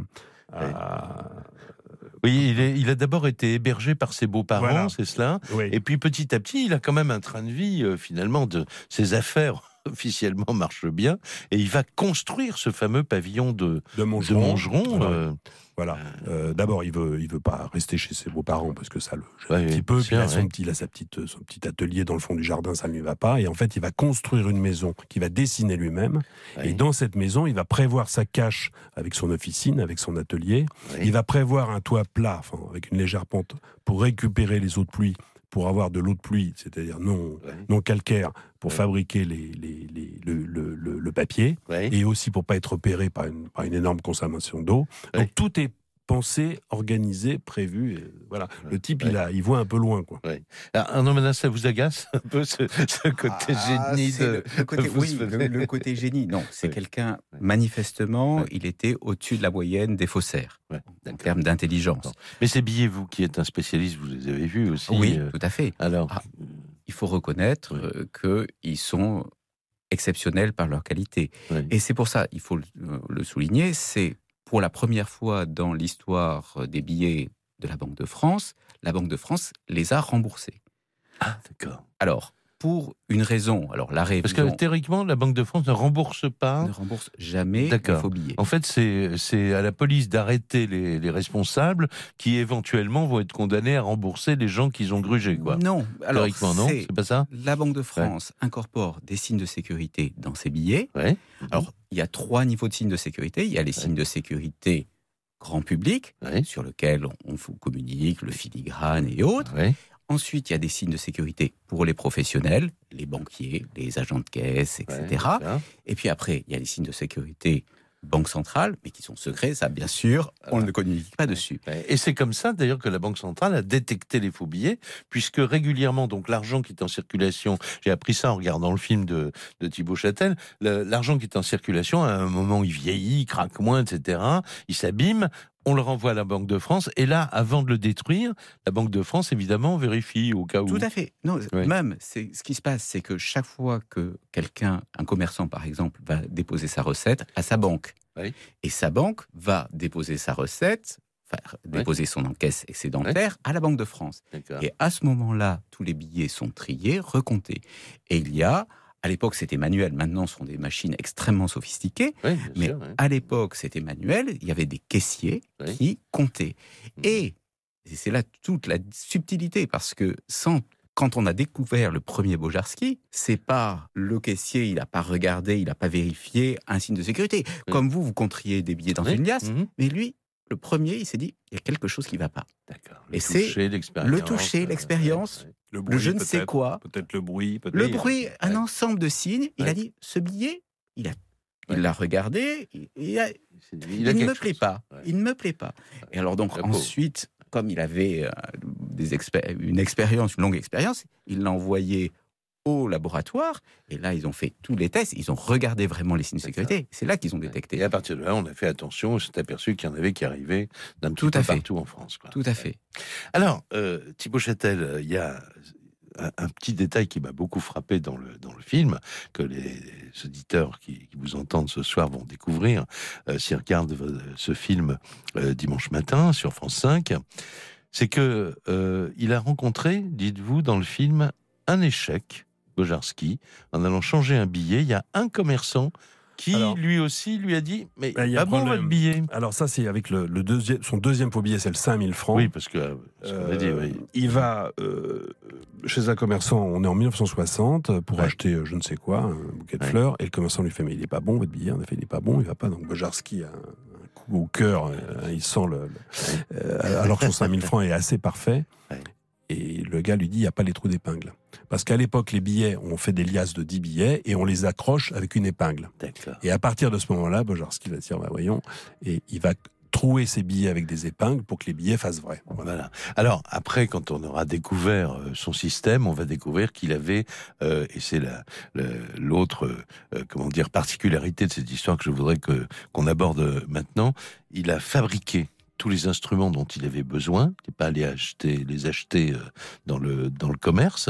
oui, il, a d'abord été hébergé par ses beaux-parents, c'est cela. Et puis petit à petit, il a quand même un train de vie, euh, finalement, de ses affaires officiellement marchent bien, et il va construire ce fameux pavillon de, de. Euh, voilà. Euh, d'abord, il veut, il veut pas rester chez ses beaux-parents parce que ça le gêne un petit peu. Puis il a, son petit, il a sa petite, son petit atelier dans le fond du jardin, ça ne lui va pas. Et en fait, il va construire une maison qu'il va dessiner lui-même. Et dans cette maison, il va prévoir sa cache avec son officine, avec son atelier. Il va prévoir un toit plat, avec une légère pente, pour récupérer les eaux de pluie pour avoir de l'eau de pluie, c'est-à-dire non, non calcaire, pour fabriquer les, les, le, le, le, papier, et aussi pour pas être opéré par une, par une énorme consommation d'eau. Donc tout est pensé, organisé, prévu. Et voilà. Le type, il, a, il voit un peu loin. Quoi. Ouais. Alors, ça vous agace un peu ce, côté ah, génie de... le côté, Oui, le, côté génie. Non, c'est quelqu'un, manifestement, il était au-dessus de la moyenne des faussaires, en termes d'intelligence. Mais ces billets, vous qui êtes un spécialiste, vous les avez vus aussi Oui, euh, tout à fait. Alors, ah, il faut reconnaître euh, qu'ils sont exceptionnels par leur qualité. Et c'est pour ça, il faut le souligner, c'est pour la première fois dans l'histoire des billets de la Banque de France, la Banque de France les a remboursés. Ah, d'accord. Alors, pour une raison. Alors la Parce que théoriquement, la Banque de France ne rembourse pas. Ne rembourse jamais les faux billets. En fait, c'est à la police d'arrêter les, responsables qui éventuellement vont être condamnés à rembourser les gens qu'ils ont grugés. Quoi. Non. Alors, non, c'est pas ça? La Banque de France incorpore des signes de sécurité dans ses billets. Ouais. Alors, il y a trois niveaux de signes de sécurité. Il y a les signes de sécurité grand public, sur lesquels on, vous communique, le filigrane et autres. Ensuite, il y a des signes de sécurité pour les professionnels, les banquiers, les agents de caisse, etc. et puis après, il y a les signes de sécurité Banque centrale, mais qui sont secrets, ça bien sûr, on ne communique pas dessus. Et c'est comme ça d'ailleurs que la Banque centrale a détecté les faux billets, puisque régulièrement, donc l'argent qui est en circulation, j'ai appris ça en regardant le film de, de Thibaut Châtel, l'argent qui est en circulation, à un moment il vieillit, il craque moins, etc., il s'abîme, on le renvoie à la Banque de France. Et là, avant de le détruire, la Banque de France, évidemment, vérifie au cas où. Tout à fait. Non, Même, c'est ce qui se passe, c'est que chaque fois que quelqu'un, un commerçant par exemple, va déposer sa recette à sa banque, Oui. Et sa banque va déposer sa recette, enfin, déposer son encaisse excédentaire à la Banque de France. Et à ce moment-là, tous les billets sont triés, recomptés. Et il y a, à l'époque c'était manuel, maintenant ce sont des machines extrêmement sophistiquées, Oui, mais sûr, oui. à l'époque c'était manuel, il y avait des caissiers Oui. qui comptaient. Mhm. Et, et c'est là toute la subtilité, parce que sans quand on a découvert le premier Bojarski, c'est pas le caissier, il n'a pas regardé, il n'a pas vérifié un signe de sécurité. Comme vous, vous compteriez des billets dans une liasse, Mhm. mais lui, le premier, il s'est dit, il y a quelque chose qui va pas. D'accord. Et Le c'est toucher, l'expérience. le toucher, euh, l'expérience. Le je ne sais quoi, Peut-être le bruit. le bruit, un ouais. ensemble de signes. Il Ouais. a dit, ce billet, il a, il l'a regardé, il, il a- C'est- il, a ne me plaît chose. pas. Ouais. Il ne me plaît pas. Et alors donc ensuite, comme il avait euh, des expé- une expérience, une longue expérience, il l'a envoyé au laboratoire. Et là, ils ont fait tous les tests. Ils ont regardé vraiment les signes de sécurité. C'est là qu'ils ont détecté. Et à partir de là, on a fait attention, on s'est aperçu qu'il y en avait qui arrivaient d'un petit Tout peu à fait. partout en France. quoi. Tout à fait. Alors, euh, Thibaut Châtel, euh, il y a un, un petit détail qui m'a beaucoup frappé dans le, dans le film, que les auditeurs qui, qui vous entendent ce soir vont découvrir euh, s'ils regardent vo- ce film euh, dimanche matin sur France 5. C'est que euh, il a rencontré, dites-vous, dans le film, un échec, En allant changer un billet. Il y a un commerçant qui, Alors- lui aussi, lui a dit Mais il y a pas un bon votre billet. Alors ça, c'est avec le, le deuxième, son deuxième faux billet, c'est le 5000 francs. Oui, parce que, euh, ce a dit, Euh, oui. Il va euh, chez un commerçant, on est en 1960, pour Ouais. acheter euh, je ne sais quoi, un bouquet de Ouais. fleurs, et le commerçant lui fait Mais il est pas bon, votre billet En effet, il est pas bon, il va pas. Donc Bojarski a un, un coup au cœur, euh, il sent le. le- alors que son 5000 francs est assez parfait. Ouais. Et le gars lui dit Il n'y a pas les trous d'épingle. Parce qu'à l'époque, les billets, on fait des liasses de 10 billets et on les accroche avec une épingle. Et à partir de ce moment-là, Bojarski va dire Bah voyons, et il va trouer ses billets avec des épingles pour que les billets fassent vrai. Voilà. Voilà. Alors après, quand on aura découvert euh, son système, on va découvrir qu'il avait, euh, et c'est la- l'autre, euh, comment dire, particularité de cette histoire que je voudrais que qu'on aborde maintenant. Il a fabriqué tous les instruments dont il avait besoin, il n'est pas allé acheter, les acheter euh, dans le dans le commerce,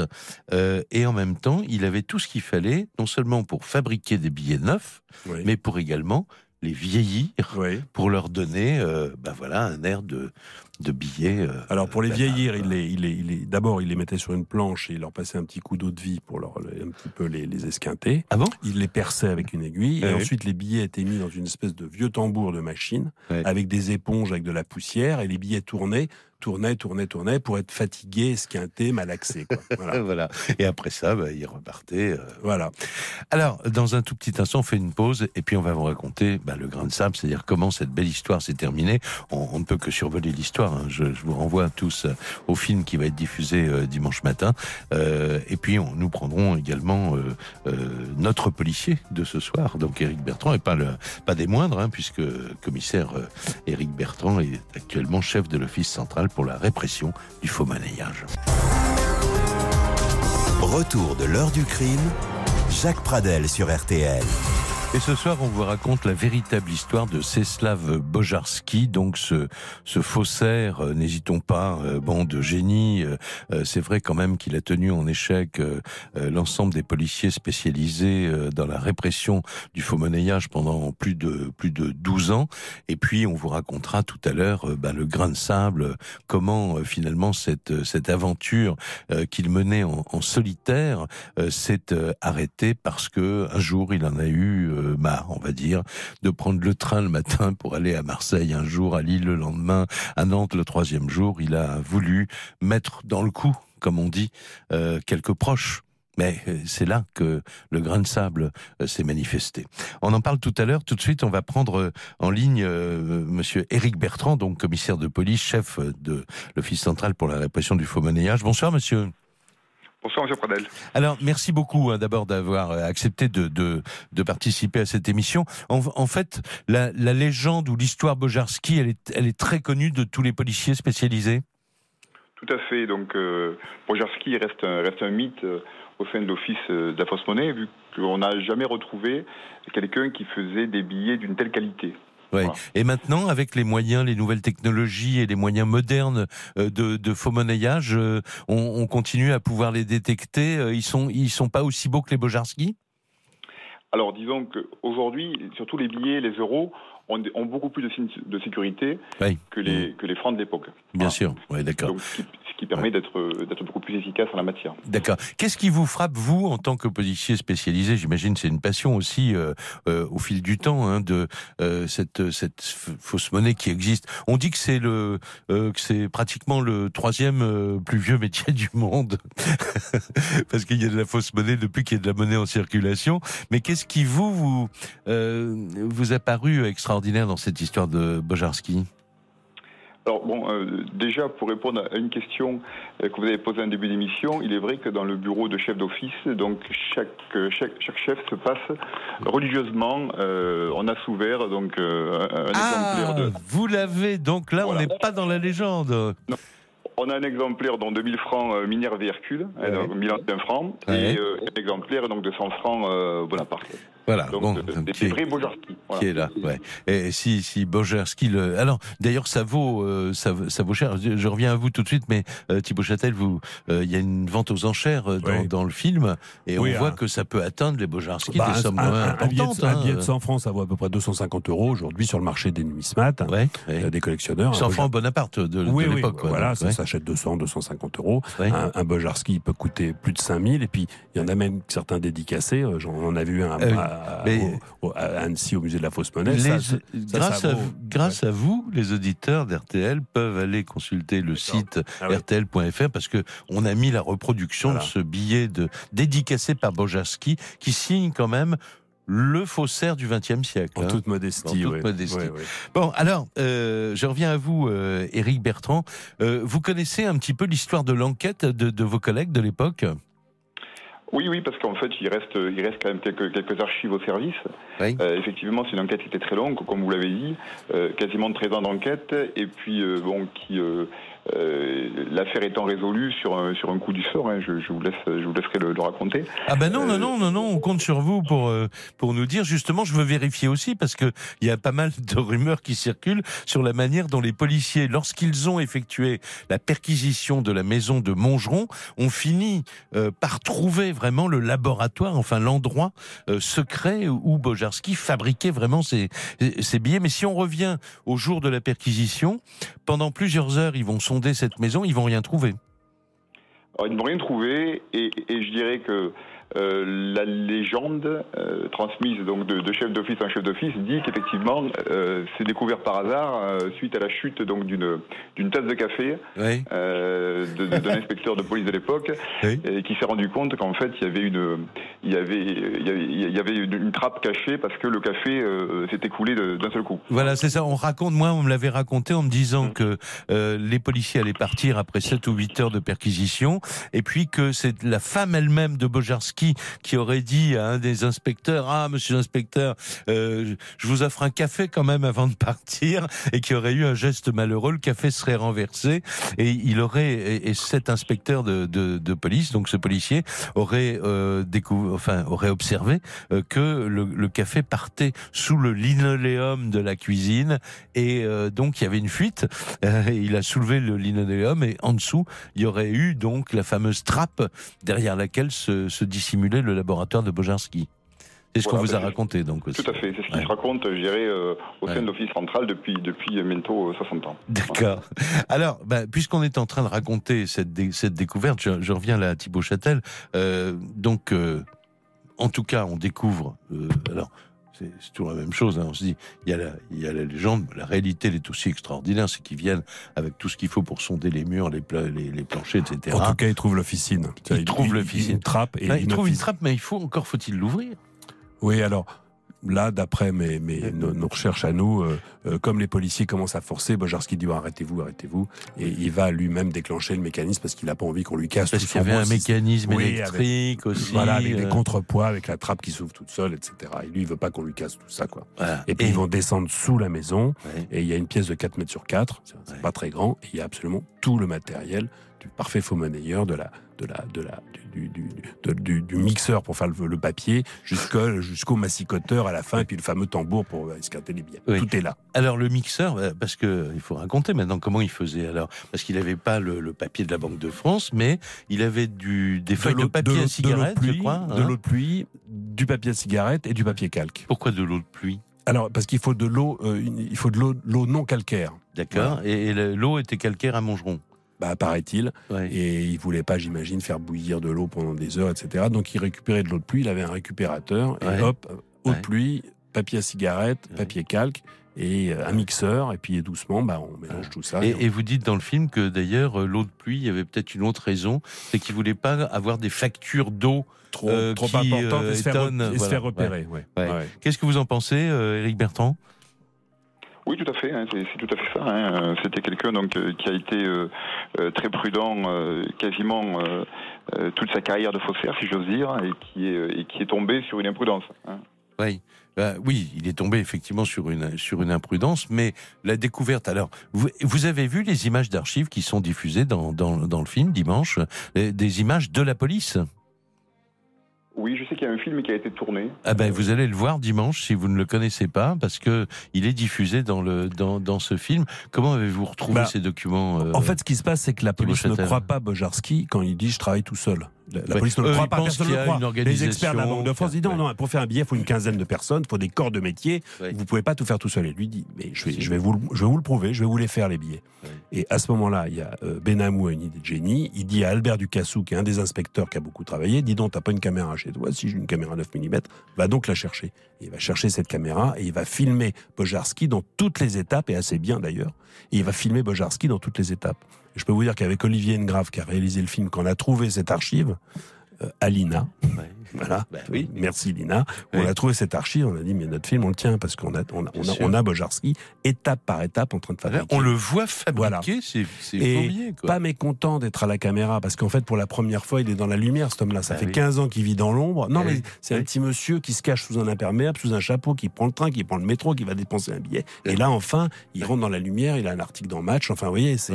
euh, et en même temps, il avait tout ce qu'il fallait, non seulement pour fabriquer des billets neufs, Oui. mais pour également les vieillir Oui. pour leur donner, euh, ben voilà, un air de, de billets. euh, Alors pour les banal, vieillir, quoi. il les, il les, il les- d'abord il les mettait sur une planche et il leur passait un petit coup d'eau de vie pour leur un petit peu les, les esquinter. Ah bon? Il les perçait avec une aiguille et ensuite les billets étaient mis dans une espèce de vieux tambour de machine avec des éponges avec de la poussière et les billets tournaient, tournaient, tournaient, tournaient pour être fatigués, esquintés, malaxés. Quoi. Voilà. Voilà. Et après ça, bah, il repartait. euh. voilà. Alors, dans un tout petit instant, on fait une pause et puis on va vous raconter bah, le grain de sable, c'est-à-dire comment cette belle histoire s'est terminée. On, on ne peut que survoler l'histoire. hein. Je, je vous renvoie tous euh, au film qui va être diffusé euh, dimanche matin. Euh, et puis, on, nous prendrons également notre policier de ce soir, donc Éric Bertrand, et pas, le, pas des moindres, hein, puisque commissaire Éric Bertrand est actuellement chef de l'Office central pour la répression du faux monnayage. Retour de l'heure du crime. Jacques Pradel sur RTL. Et ce soir, on vous raconte la véritable histoire de Czeslaw Bojarski, donc ce, ce faussaire, euh, n'hésitons pas, euh, bon, de génie. euh, c'est vrai quand même qu'il a tenu en échec l'ensemble des policiers spécialisés dans la répression du faux monnayage pendant plus de plus de 12 ans. Et puis, on vous racontera tout à l'heure ben, le grain de sable, comment finalement cette cette aventure qu'il menait en, en solitaire s'est arrêtée parce que un jour, il en a eu marre, on va dire, de prendre le train le matin pour aller à Marseille un jour, à Lille le lendemain, à Nantes le troisième jour. Il a voulu mettre dans le coup, comme on dit, euh, quelques proches. Mais euh, c'est là que le grain de sable euh, s'est manifesté. On en parle tout à l'heure. Tout de suite, on va prendre en ligne euh, Monsieur Éric Bertrand, donc commissaire de police, chef de l'Office central pour la répression du faux monnayage. Bonsoir, monsieur. Bonsoir, Monsieur Pradel. Alors, merci beaucoup hein, d'abord d'avoir euh, accepté de, de, de participer à cette émission. En, en fait, la, la légende ou l'histoire Bojarski, elle est, elle est très connue de tous les policiers spécialisés. Tout à fait. Donc, euh, Bojarski reste un, reste un mythe euh, au sein de l'Office euh, de la fausse monnaie, vu qu'on n'a jamais retrouvé quelqu'un qui faisait des billets d'une telle qualité. Ouais. Voilà. Et maintenant, avec les moyens, les nouvelles technologies et les moyens modernes euh, de, de faux monnayage, euh, on, on continue à pouvoir les détecter. Euh, Ils sont, ils sont pas aussi beaux que les Bojarski? Alors disons qu'aujourd'hui, surtout les billets, les euros, ont, beaucoup plus de, de sécurité Oui. que, les, que les francs de l'époque. Bien Voilà. sûr, ouais, d'accord. Qui, permet d'être d'être beaucoup plus efficace en la matière. D'accord. Qu'est-ce qui vous frappe, vous, en tant que policier spécialisé? J'imagine c'est une passion aussi euh, euh, au fil du temps hein, de euh, cette, cette fausse monnaie qui existe. On dit que c'est le euh, que c'est pratiquement le troisième euh, plus vieux métier du monde parce qu'il y a de la fausse monnaie depuis qu'il y a de la monnaie en circulation. Mais qu'est-ce qui vous vous euh, vous a paru extraordinaire dans cette histoire de Bojarski? Alors bon, euh, déjà pour répondre à une question euh, que vous avez posée en début d'émission, il est vrai que dans le bureau de chef d'office, donc chaque, euh, chaque chaque chef se passe religieusement. euh, on a souvert donc un, un exemplaire de. vous l'avez donc là, Voilà. on n'est pas dans la légende. On a un exemplaire dans 2000 francs euh, Minerve et Hercule, hein, Ouais. donc 1000 anciens francs, Ouais. et euh, un exemplaire donc de 100 francs euh, Bonaparte. Voilà, Donc bon, euh, des, qui est- vrais Bojarski. voilà. qui est là. Ouais. Et si si Bojarski le. Alors d'ailleurs ça vaut euh, ça, ça vaut cher. Je, je reviens à vous tout de suite, mais euh, Thibaut Châtel, vous euh, il y a une vente aux enchères euh, dans, Oui. dans le film et Oui, on voit hein. que ça peut atteindre les Bojarski Bah, des sommes un, de, importantes. un hein. billet de 100 francs, ça vaut à peu près 250 euros aujourd'hui sur le marché des numismates, Ouais. ouais. euh, des collectionneurs. 100 Un francs Bonaparte de, de oui, oui, l'époque. voilà, donc, ça ouais. s'achète 200, 250 euros. Ouais. Un, un Bojarski peut coûter plus de 5000 et puis il y en a même certains dédicacés. euh, J'en on en a vu un Euh, à, mais- au- à Annecy au musée de la fausse monnaie. Les- Ça, ça- ça, grâce ça à, vous, grâce à vous, les auditeurs d'RTL peuvent aller consulter le site Ah oui. rtl.fr parce que on a mis la reproduction Voilà. de ce billet de dédicacé par Bojarski qui signe quand même le faussaire du XXe siècle. En hein. toute modestie. En toute ouais. modestie. Ouais, ouais. Bon, alors, euh, je reviens à vous, euh, Éric Bertrand. Euh, vous connaissez un petit peu l'histoire de l'enquête de, de vos collègues de l'époque? Oui, oui, parce qu'en fait, il reste, il reste quand même quelques, quelques archives au service. Oui. Euh, effectivement, c'est une enquête qui était très longue, comme vous l'avez dit, euh, quasiment 13 ans d'enquête, et puis euh, bon, qui euh, l'affaire étant résolue sur un, sur un coup du sort. hein, je, je vous laisse, je vous laisserai le, le raconter. Ah ben non, non, Euh, non, non, non, on compte sur vous pour euh, pour nous dire justement. Je veux vérifier aussi parce que il y a pas mal de rumeurs qui circulent sur la manière dont les policiers, lorsqu'ils ont effectué la perquisition de la maison de Montgeron, ont fini euh, par trouver vraiment le laboratoire, enfin l'endroit euh, secret où Bojarski fabriquait vraiment ses ses billets. Mais si on revient au jour de la perquisition, pendant plusieurs heures, ils vont sonder cette maison, ils vont rien trouver. Alors, ils n'ont rien trouvé, et, et je dirais que euh, la légende euh, transmise donc de, de chef d'office en chef d'office dit qu'effectivement euh, c'est découvert par hasard suite à la chute donc d'une d'une tasse de café Oui. d'un inspecteur de police de l'époque Oui. et qui s'est rendu compte qu'en fait il y avait une il y avait il y avait, il y avait une, une trappe cachée parce que le café euh, s'était coulé de- d'un seul coup. Voilà, c'est ça. On raconte, moi, on me l'avait raconté en me disant Mm. que les policiers allaient partir après 7 ou 8 heures de perquisition, et puis que c'est la femme elle-même de Bojarski qui aurait dit à un des inspecteurs Ah, monsieur l'inspecteur, euh, je vous offre un café quand même avant de partir, et qui aurait eu un geste malheureux. Le café serait renversé, et il aurait, et, et cet inspecteur de, police, donc ce policier, aurait euh, découvert, enfin, aurait observé euh, que le, café partait sous le linoléum de la cuisine et donc il y avait une fuite. Euh, il a soulevé le linoléum et en dessous il y aurait eu donc la fameuse trappe derrière laquelle se, se dissimulait le laboratoire de Bojarski. C'est ce qu'on vous a raconté donc aussi. Tout à fait, c'est ce qui Ouais. raconte, je dirais, euh, au sein Ouais. de l'Office central depuis depuis bientôt euh, 60 ans. D'accord. Alors, bah, puisqu'on est en train de raconter cette, dé- cette découverte, je, je reviens là à Thibaut Châtel. Euh, donc, euh, en tout cas, on découvre. euh, alors, c'est toujours la même chose. hein, on se dit, il y, a la, il y a la légende, la réalité, elle est aussi extraordinaire. C'est qu'ils viennent avec tout ce qu'il faut pour sonder les murs, les, pla- les, les planchers, etc. En tout cas, il trouve l'officine. Il trouve l'officine. Une trappe et Là, il une trappe, mais il faut encore faut-il l'ouvrir. Oui, alors là, d'après mes, mes, nos, nos recherches à nous, euh, euh, comme les policiers commencent à forcer, Bojarski dit arrêtez-vous, arrêtez-vous, et il va lui-même déclencher le mécanisme parce qu'il n'a pas envie qu'on lui casse Parce tout qu'il y avait un mécanisme Oui, électrique aussi. Voilà, avec des euh, contrepoids, avec la trappe qui s'ouvre toute seule, etc. Et lui, il veut pas qu'on lui casse tout ça, quoi. voilà. Et puis ils vont descendre sous la maison, Ouais. et il y a une pièce de 4 mètres sur 4, c'est c'est Ouais. pas très grand, et il y a absolument tout le matériel du parfait faux monnayeur, de la, de la, de la, du, du, du, du, du mixeur pour faire le, le papier jusqu'au jusqu'au massicoteur à la fin, et puis le fameux tambour pour esquinter les billets. Oui. Tout est là. Alors le mixeur, euh, parce que il faut raconter maintenant comment il faisait. Alors parce qu'il n'avait pas le, le papier de la Banque de France, mais il avait du des feuilles de, papier l'eau- à cigarette, de l'eau de je pluie, crois. de hein. l'eau de pluie, du papier à cigarette et du papier calque. Pourquoi de l'eau de pluie? Alors parce qu'il faut de l'eau, euh, il faut de l'eau, non calcaire. D'accord. Et, et le- l'eau était calcaire à Montgeron? Bah, paraît-il. Ouais. Et il voulait pas, j'imagine, faire bouillir de l'eau pendant des heures, etc. Donc il récupérait de l'eau de pluie, il avait un récupérateur, Ouais. et hop, eau Ouais. de pluie, papier à cigarette, Ouais. papier calque, et euh, un mixeur, et puis doucement, bah, on mélange tout ça. Et, et on- et vous dites dans le film que d'ailleurs euh, l'eau de pluie, il y avait peut-être une autre raison, c'est qu'il voulait pas avoir des factures d'eau. trop, euh, trop qui, important euh, et se faire, étonne, et se voilà. faire repérer. Ouais. Ouais. Ouais. Qu'est-ce que vous en pensez, euh, Éric Bertrand? Oui, tout à fait. hein, c'est c'est tout à fait ça. hein. C'était quelqu'un donc euh, qui a été euh, très prudent, euh, quasiment euh, euh, toute sa carrière de faussaire, si j'ose dire, et qui est euh, tombé sur une imprudence. hein. Oui. Bah, oui, il est tombé effectivement sur une sur une imprudence, mais la découverte. Alors, vous, vous avez vu les images d'archives qui sont diffusées dans, dans, dans le film dimanche, euh, des images de la police? Oui, je sais qu'il y a un film qui a été tourné. Ah ben, vous allez le voir dimanche si vous ne le connaissez pas, parce que il est diffusé dans le dans, dans ce film. Comment avez-vous retrouvé Bah, ces documents euh, En fait, ce qui se passe, c'est que la police ne croit pas Bojarski quand il dit je travaille tout seul. La, police ne le croit pas, personne ne le croit. Les experts de la Banque de France disent non, non, pour faire un billet, il faut une quinzaine de personnes, il faut des corps de métier. Vous pouvez pas tout faire tout seul. Et lui dit, mais je vais, Si. je vais, vous, le- je vais vous le prouver, je vais vous les faire les billets. Et à ce moment-là, il y a euh, Benamou a une idée de génie. Il dit à Albert Ducassou, qui est un des inspecteurs qui a beaucoup travaillé, dis donc, t'as pas une caméra chez toi? Si j'ai une caméra 9 mm, va donc la chercher. Et il va chercher cette caméra et il va filmer Bojarski dans toutes les étapes, et assez bien d'ailleurs. Et il va filmer Bojarski dans toutes les étapes. Je peux vous dire qu'avec Olivier Engrave, qui a réalisé le film, quand on a trouvé cette archive, euh, à l'INA, ouais. Voilà. Bah oui. Merci Lina. Oui. On a trouvé cette archive, on a dit mais notre film on le tient parce qu'on a on a, on a, sûr. on a Bojarski étape par étape en train de fabriquer. On le voit fabriquer, Voilà. c'est quoi. pas mécontent d'être à la caméra parce qu'en fait pour la première fois il est dans la lumière cet homme-là. Ça Ah fait oui. 15 ans qu'il vit dans l'ombre. Non Oui. mais c'est un petit monsieur qui se cache sous un imperméable, sous un chapeau, qui prend le train, qui prend le métro, qui va dépenser un billet. Et là enfin il rentre dans la lumière, il a un article dans Match. Enfin vous voyez c'est.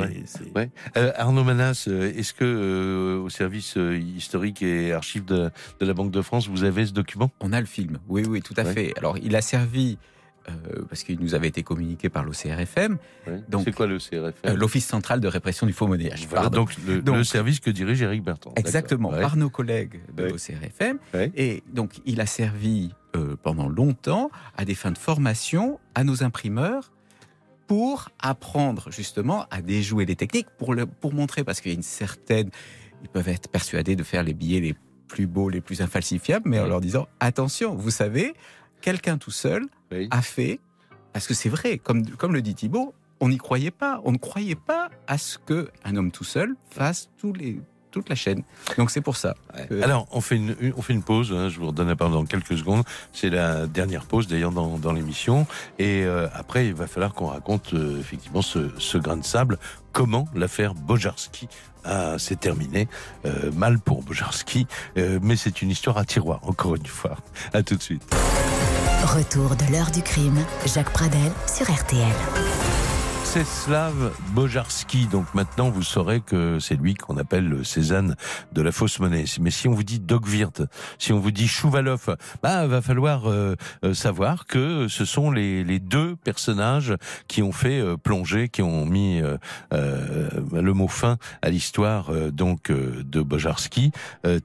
Euh, Arnaud Manas, euh, est-ce que euh, au service historique et archives de, de la Banque de France, vous avez ce document? On a le film, oui, oui, tout à fait. Alors, il a servi, euh, parce qu'il nous avait été communiqué par l'OCRFM. Donc, C'est quoi euh, l'Office central de répression du faux monnayage. Voilà, donc, le, Donc- le service que dirige Eric Bertrand. Exactement, par nos collègues de Ouais. l'OCRFM. Ouais. Et donc, il a servi euh, pendant longtemps à des fins de formation à nos imprimeurs pour apprendre justement à déjouer les techniques, pour, le, pour montrer, parce qu'il y a une certaine... Ils peuvent être persuadés de faire les billets les plus beaux, les plus infalsifiables, mais en leur disant, attention, vous savez, quelqu'un tout seul Oui. a fait, parce que c'est vrai, comme, comme le dit Thibault, on n'y croyait pas. On ne croyait pas à ce qu'un homme tout seul fasse tous les, toute la chaîne. Donc c'est pour ça. que- Alors, on fait une, une- on fait une pause. hein, je vous redonne la parole dans quelques secondes. C'est la dernière pause d'ailleurs dans, dans l'émission. Et euh, après, il va falloir qu'on raconte euh, effectivement ce, ce grain de sable. Comment l'affaire Bojarski a- s'est terminée. Euh, mal pour Bojarski, euh, mais c'est une histoire à tiroir. Encore une fois. À tout de suite. Retour de l'heure du crime, Jacques Pradel sur RTL. Czeslaw Bojarski. Donc maintenant, vous saurez que c'est lui qu'on appelle le Cézanne de la fausse monnaie. Mais si on vous dit Dogvirt, si on vous dit Chouvalov, bah, va falloir euh, euh, savoir que ce sont les, les deux personnages qui ont fait euh, plonger, qui ont mis euh, euh, le mot fin à l'histoire donc de Bojarski.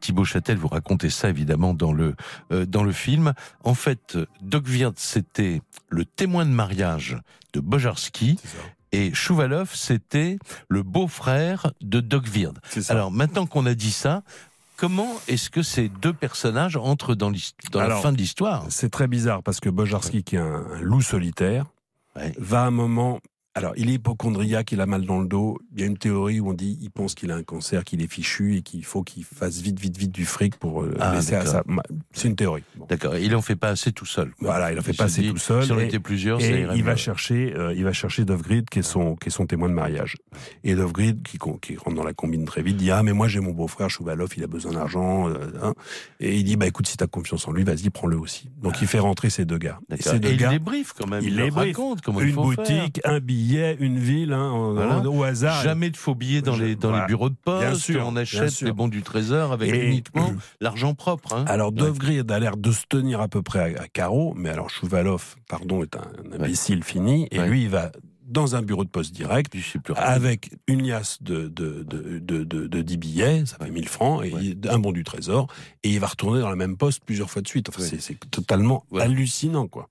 Thibaut Châtel vous racontez ça évidemment dans le dans le film. En fait, Dogvirt c'était le témoin de mariage de Bojarski. Et Chouvalov, c'était le beau-frère de Dogvird. C'est ça. Alors, maintenant qu'on a dit ça, comment est-ce que ces deux personnages entrent dans, la fin de l'histoire? C'est très bizarre parce que Bojarski, qui est un, un loup solitaire, Ouais. va à un moment. Alors, il est hypochondriaque, il a mal dans le dos. Il y a une théorie où on dit il pense qu'il a un cancer, qu'il est fichu et qu'il faut qu'il fasse vite, vite, vite du fric pour euh, Ah, laisser à ma- C'est une théorie. Bon. D'accord. Il en fait pas assez tout seul. quoi. Voilà, il en fait pas assez dit, tout seul. Si on était plusieurs, ça Et irait il va chercher, euh, il va chercher Dovgrid qui est son, qui est son témoin de mariage. Et Dovgrid qui, qui rentre dans la combine très vite dit ah mais moi j'ai mon beau-frère Chouvalov, il a besoin d'argent. euh, hein. Et il dit bah écoute si t'as confiance en lui, vas-y prends-le aussi. Donc il fait rentrer ces deux gars. Et ces deux Et il gars, les brief quand même. il Il, les raconte comment il une faut boutique, faire. un billet billets, une ville, hein, en- Voilà. en- au hasard. Jamais de faux billets dans Je- les, dans voilà. les bureaux de poste. Bien sûr, on achète sûr. les bons du trésor avec Et- uniquement l'argent propre. hein. Alors. Dovgrid a l'air de se tenir à peu près à, à carreau, mais alors Chouvalov, pardon, est un, un imbécile fini, et lui, il va dans un bureau de poste direct, avec une liasse de, de, de, de, de- de 10 billets, ça fait 1000 francs, et Ouais. un bon du trésor, et il va retourner dans la même poste plusieurs fois de suite. Enfin, Ouais. c'est- totalement Ouais. hallucinant, quoi.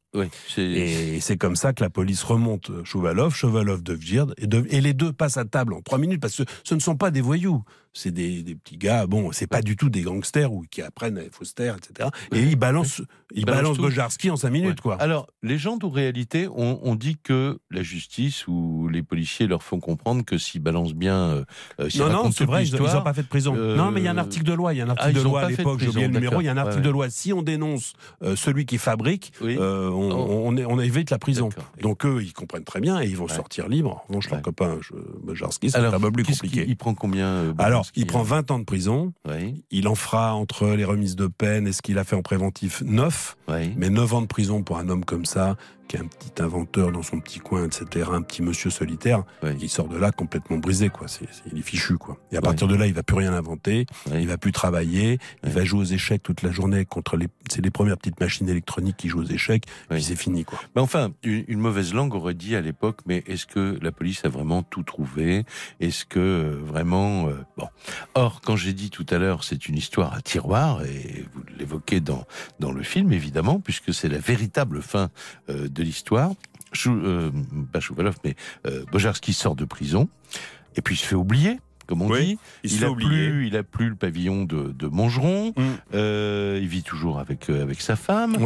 Et c'est comme ça que la police remonte Chouvalov, Chouvalov de et, et les deux passent à table en trois minutes, parce que ce ne sont pas des voyous, c'est des, des petits gars, bon, c'est pas du tout des gangsters ou qui apprennent à Foster, etc. Et ils balancent, ils balancent. Bojarski en cinq minutes, Ouais. quoi. Alors, légende ou réalité, on, on dit que la justice ou les policiers leur font comprendre que s'ils balancent bien, euh, euh, Non, non, c'est vrai, ils n'ont pas fait de prison. euh, non, mais il y a un article de loi, il y a un article Ah, de ils ont loi à de l'époque, j'ai oublié le numéro, il y a un article Ouais, de loi. Si on dénonce euh, celui qui fabrique, Oui. on, Oh. on, est- on évite la prison. Donc eux, ils comprennent très bien et ils vont Ouais. sortir libres. En revanche, leur copain Bojarski, c'est Alors, un peu plus compliqué. Il prend combien euh, Alors, il prend hein 20 ans de prison. Oui, Il en fera entre les remises de peine et ce qu'il a fait en préventif 9. oui. Mais 9 ans de prison pour un homme comme ça, qui est un petit inventeur dans son petit coin, etc., un petit monsieur solitaire, Oui. il sort de là complètement brisé, quoi. C'est, c'est- il est fichu, quoi. Et à partir de là, il va plus rien inventer, Oui. il va plus travailler, il va jouer aux échecs toute la journée contre les, c'est les premières petites machines électroniques qui jouent aux échecs, puis c'est fini, quoi. Mais enfin, une, une mauvaise langue aurait dit à l'époque, mais est-ce que la police a vraiment tout trouvé? Est-ce que euh, vraiment... euh, bon. Or, quand j'ai dit tout à l'heure, c'est une histoire à tiroir, et vous l'évoquez dans, dans le film, évidemment, puisque c'est la véritable fin euh, de l'histoire. Chou, euh, pas Chouvalov, mais euh, Bojarski sort de prison, et puis se fait oublier, comme on Oui, dit. Il, a plus, il a plus le pavillon de, de Montgeron. Mm. Euh, il vit toujours avec euh, avec sa femme.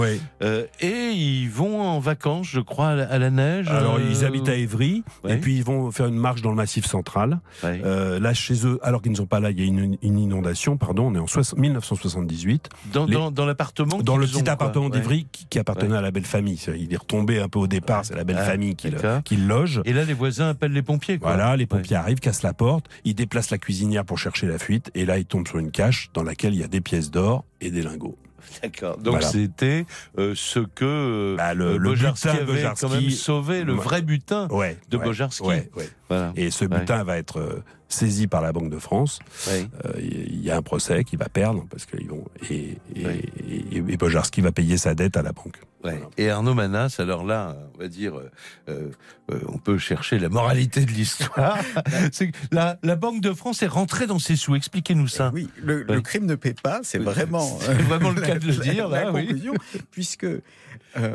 Euh, et ils vont en vacances, je crois, à la, à la neige. Alors, euh, ils habitent à Évry, et puis ils vont faire une marche dans le massif central. là, chez eux, alors qu'ils ne sont pas là, il y a une, une inondation, pardon, on est en soix- 1978. dans, les- dans, dans l'appartement Dans le ont, petit appartement d'Ivry qui, qui appartenait à la belle famille. Il est retombé un peu au départ, c'est la belle Ah, famille qui le, qui le loge. Et là, les voisins appellent les pompiers. Quoi. Voilà, les pompiers arrivent, cassent la porte, ils déplacent la cuisinière pour chercher la fuite, et là ils tombent sur une cache dans laquelle il y a des pièces d'or et des lingots. D'accord. Donc Voilà. c'était euh, ce que euh, Bah, le- euh, le Bojarski butin de avait quand Bojarski- même sauvé, le vrai butin. Ouais. De ouais, Bojarski. Ouais, ouais. Voilà. Et ce butin va être euh, saisi par la Banque de France. Ouais. Euh, Il y a un procès qui va perdre parce qu'ils vont et, et, Ouais. et, et Bojarski va payer sa dette à la banque. Ouais. Et Arnaud Manas, alors là, on va dire, euh, euh, euh, on peut chercher la moralité de l'histoire. La, la Banque de France est rentrée dans ses sous. Expliquez-nous ça. Oui, le, crime ne paie pas, c'est vraiment, c'est vraiment le cas de le dire, la là, oui. puisque euh,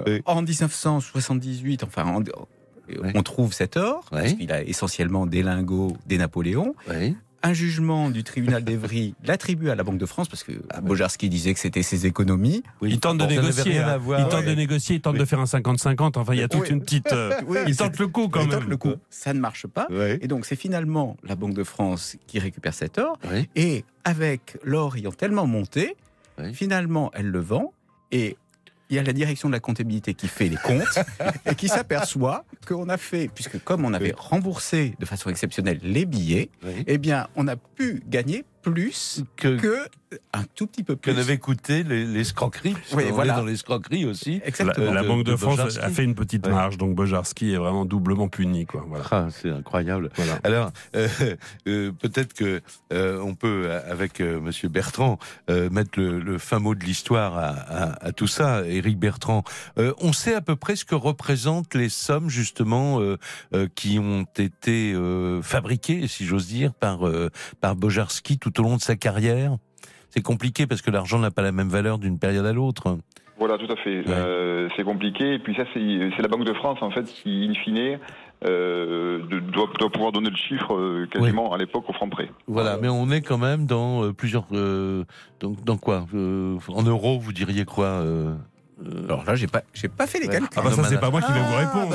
Oui. en 1978, enfin, en- Oui. on trouve cet or, parce qu'il a essentiellement des lingots des Napoléons. Un jugement du tribunal d'Evry l'attribue à la Banque de France, parce que Bojarski disait que c'était ses économies. Oui. Il tente de négocier. hein. voir. il tente Ouais. de négocier, il tente Oui. de faire un 50-50. Enfin, il y a toute Oui. une petite. euh, Oui, il tente le coup quand il même. tente le coup. Ça ne marche pas. Et donc, c'est finalement la Banque de France qui récupère cet or. Oui. Et avec l'or ayant tellement monté, Oui. finalement, elle le vend. Et il y a la direction de la comptabilité qui fait les comptes et qui s'aperçoit qu'on a fait, puisque comme on avait remboursé de façon exceptionnelle les billets, Oui. eh bien, on a pu gagner plus Que, que un tout petit peu que plus. n'avait coûté les, les Oui, voilà. dans l'escroquerie aussi. La, Exactement. la de- Banque de, de France Bojarski. a fait une petite Ouais. marge, donc Bojarski est vraiment doublement puni. Quoi. Voilà. Ah, c'est incroyable. Voilà. Alors, euh, euh, peut-être que euh, on peut, avec euh, Monsieur Bertrand, euh, mettre le, le fin mot de l'histoire à, à- à tout ça. Éric Bertrand, euh, on sait à peu près ce que représentent les sommes justement euh, euh, qui ont été euh, fabriquées, si j'ose dire, par euh, par Bojarski tout au long de sa carrière. C'est compliqué parce que l'argent n'a pas la même valeur d'une période à l'autre. Voilà, tout à fait. Euh, c'est compliqué. Et puis ça, c'est la Banque de France, en fait, qui, in fine, euh, doit, doit pouvoir donner le chiffre euh, quasiment à l'époque au franc près. Voilà, mais on est quand même dans plusieurs. euh, donc dans quoi En euros, vous diriez quoi Alors là, j'ai pas, j'ai pas fait les calculs. Ah bah ça, c'est pas moi qui vais vous répondre.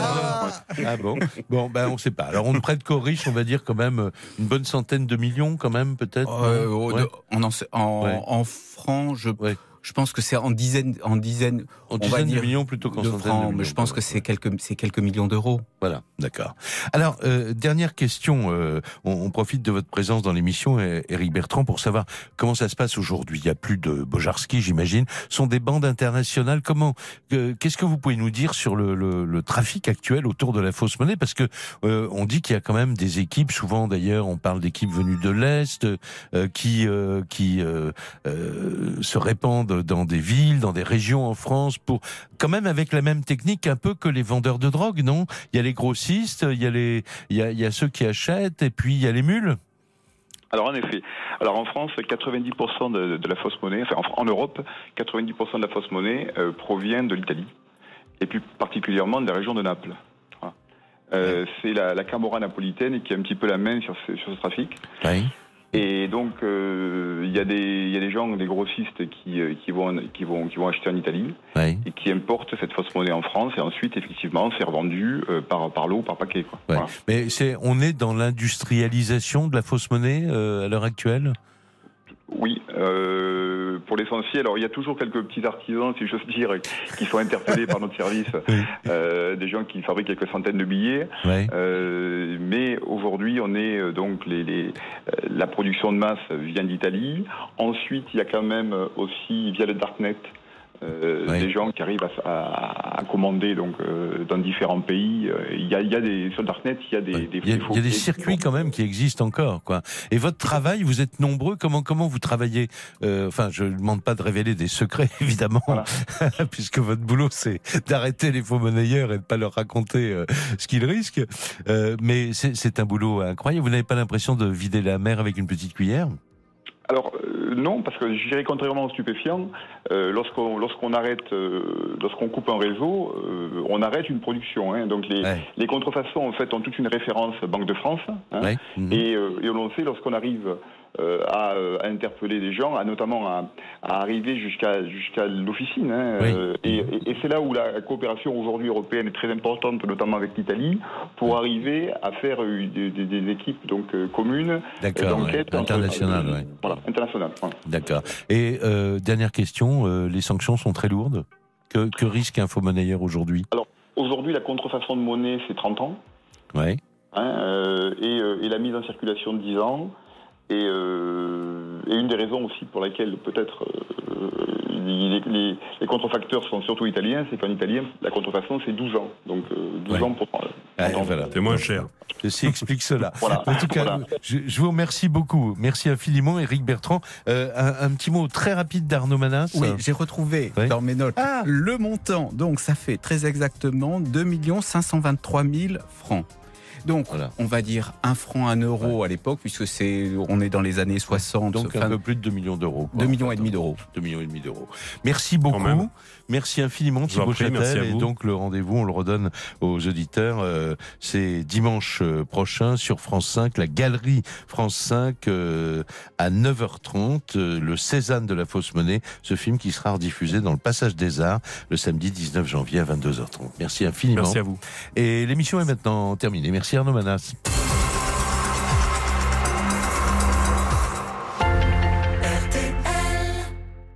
Ah bon Bon, ben on sait pas. Alors on ne prête qu'aux riches, on va dire quand même euh, une bonne centaine de millions, quand même peut-être. Euh, Ouais. de- en, en, en, Ouais. en francs, je, Ouais. Je pense que c'est en dizaines, en dizaines, En on va dizaines de dire millions plutôt qu'en de centaines de francs, millions. mais je pense que c'est quelques, c'est quelques millions d'euros. Voilà, d'accord. Alors, euh, dernière question. euh, on, on profite de votre présence dans l'émission, euh, Éric Bertrand, pour savoir comment ça se passe aujourd'hui. Il y a plus de Bojarski, j'imagine. Ce sont des bandes internationales. Comment euh, Qu'est-ce que vous pouvez nous dire sur le, le- le trafic actuel autour de la fausse monnaie? Parce que euh, on dit qu'il y a quand même des équipes. Souvent, d'ailleurs, on parle d'équipes venues de l'est euh, qui euh, qui euh, euh, se répandent dans des villes, dans des régions en France, pour quand même avec la même technique un peu que les vendeurs de drogue, non? Il y a les grossistes, il y a les, il y a, il y a ceux qui achètent, et puis il y a les mules? Alors en effet, alors en France, 90% de, de la fausse monnaie, enfin en, en Europe, 90% de la fausse monnaie euh, provient de l'Italie, et plus particulièrement de la région de Naples. Voilà. Euh, C'est la, la Camorra napolitaine qui a un petit peu la main sur ce, sur ce trafic. Oui. Et donc euh, il y a des il y a des gens, des grossistes qui, euh, qui vont qui vont qui vont acheter en Italie et qui importent cette fausse monnaie en France et ensuite effectivement c'est revendu euh, par par lot ou par paquet quoi. Ouais. Voilà. Mais c'est, on est dans l'industrialisation de la fausse monnaie euh, à l'heure actuelle? Oui, euh, pour l'essentiel. Alors, il y a toujours quelques petits artisans, si j'ose dire, qui sont interpellés par notre service, euh, des gens qui fabriquent quelques centaines de billets. Euh, mais aujourd'hui, on est euh, donc les, les, la production de masse vient d'Italie. Ensuite, il y a quand même aussi via le darknet. Euh, Oui. des gens qui arrivent à, à- à commander donc euh, dans différents pays. Euh, Il y a, il y a des sur darknet, il y a des, Il y a, faux il y a des circuits quand même qui existent encore, quoi. Et votre travail, vous êtes nombreux. Comment comment vous travaillez Euh, Enfin, je ne demande pas de révéler des secrets, évidemment, Voilà. puisque votre boulot c'est d'arrêter les faux monnayeurs et de pas leur raconter ce qu'ils risquent. Mais c'est un boulot incroyable. Vous n'avez pas l'impression de vider la mer avec une petite cuillère? Alors euh, non, parce que je dirais contrairement aux stupéfiants, euh, lorsqu'on lorsqu'on arrête, euh, lorsqu'on coupe un réseau, euh, on arrête une production. hein. Donc les, Ouais. les contrefaçons en fait ont toute une référence Banque de France. hein. Ouais. Mhm. Et, euh, et on le sait lorsqu'on arrive à, euh, à interpeller des gens, à notamment à, à arriver jusqu'à jusqu'à l'officine. hein, Oui. euh, et et- et c'est là où la coopération aujourd'hui européenne est très importante, notamment avec l'Italie, pour arriver à faire euh, des, des- des équipes donc euh, communes ouais. d'enquête ouais. Voilà, voilà. D'accord. Et euh, dernière question, euh, les sanctions sont très lourdes. Que, que risque un faux monnayeur aujourd'hui Aujourd'hui, la contrefaçon de monnaie, c'est 30 ans. Ouais. hein, euh, et, euh, et la mise en circulation de 10 ans. Et, euh, et une des raisons aussi pour laquelle peut-être euh, les, les- les contrefacteurs sont surtout italiens, c'est qu'en italien, la contrefaçon, c'est 12 ans. Donc euh, 12 Ouais. ans pour... euh, Ah, voilà. C'est moins cher. Ceci explique cela. Voilà. En tout cas, Voilà. je, je vous remercie beaucoup. Merci infiniment, Éric Bertrand. Euh, un, un petit mot très rapide d'Arnaud Manas. Oui, j'ai retrouvé Oui. dans mes notes Ah. le montant. Donc, ça fait très exactement 2 523 000 francs. Donc, Voilà. on va dire un franc, un euro à l'époque, puisque c'est, on est dans les années 60. Donc un peu plus de 2 millions d'euros. quoi, 2 en millions et demi d'euros. 2 millions et demi d'euros. Merci beaucoup. Merci infiniment Thibaut Châtel. Et donc le rendez-vous, on le redonne aux auditeurs. euh, c'est dimanche euh, prochain sur France 5, la galerie France 5 euh, à 9h30, euh, le Cézanne de la fausse monnaie, ce film qui sera rediffusé dans le Passage des Arts le samedi 19 janvier à 22h30. Merci infiniment. Merci à vous. Et l'émission est maintenant terminée. Merci Arnaud Manas.